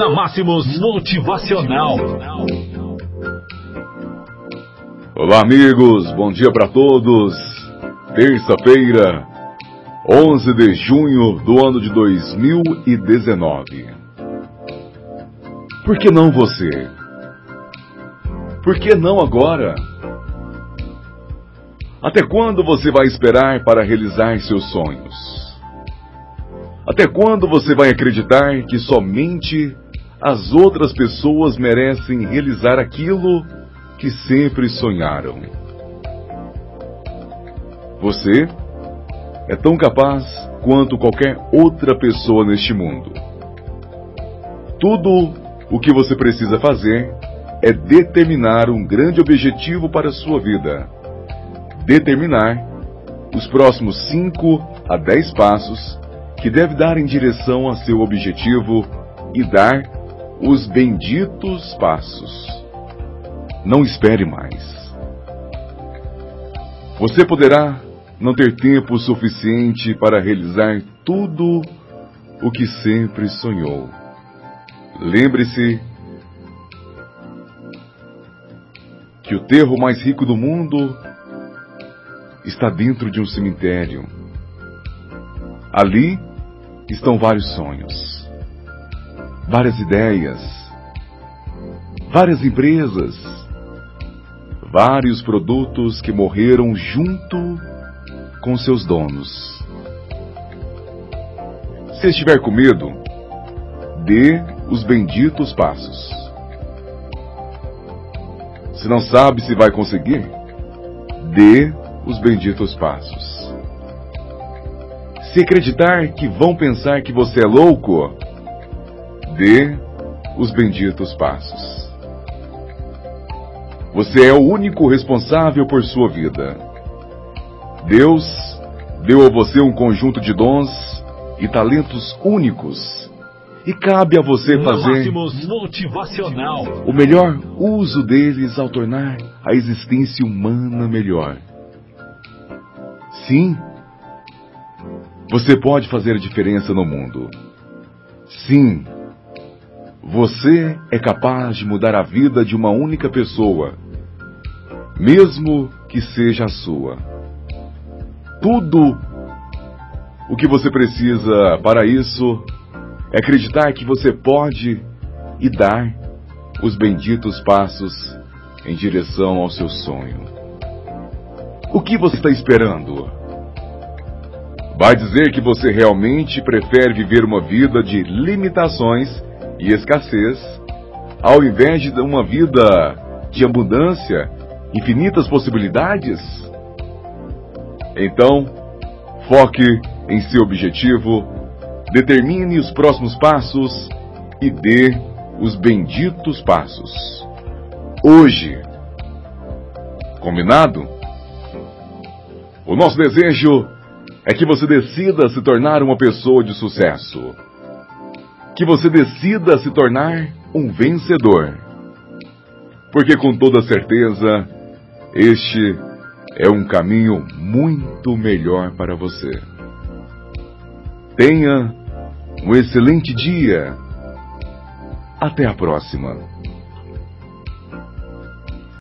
na Máximos Motivacional. Olá, amigos, bom dia para todos. Terça-feira, 11 de junho do ano de 2019. Por que não você? Por que não agora? Até quando você vai esperar para realizar seus sonhos? Até quando você vai acreditar que somente as outras pessoas merecem realizar aquilo que sempre sonharam? Você é tão capaz quanto qualquer outra pessoa neste mundo. Tudo o que você precisa fazer é determinar um grande objetivo para a sua vida determinar os próximos 5 a 10 passos que deve dar em direção a seu objetivo e dar os benditos passos. Não espere mais. Você poderá não ter tempo suficiente para realizar tudo o que sempre sonhou. Lembre-se que o terro mais rico do mundo está dentro de um cemitério. Ali estão vários sonhos, várias ideias, várias empresas, vários produtos que morreram junto com seus donos. Se estiver com medo, dê os benditos passos. Se não sabe se vai conseguir, dê os benditos passos. Se acreditar que vão pensar que você é louco, dê os benditos passos. Você é o único responsável por sua vida. Deus deu a você um conjunto de dons e talentos únicos. E cabe a você fazer o melhor uso deles ao tornar a existência humana melhor. Sim, você pode fazer a diferença no mundo. Sim, você é capaz de mudar a vida de uma única pessoa, mesmo que seja a sua. Tudo o que você precisa para isso é acreditar que você pode e dar os benditos passos em direção ao seu sonho. O que você está esperando? Vai dizer que você realmente prefere viver uma vida de limitações e escassez, ao invés de uma vida de abundância, infinitas possibilidades? Então, foque em seu objetivo, determine os próximos passos e dê os benditos passos. Hoje. Combinado? O nosso desejo é que você decida se tornar uma pessoa de sucesso. Que você decida se tornar um vencedor. Porque com toda certeza, este é um caminho muito melhor para você. Tenha um excelente dia. Até a próxima.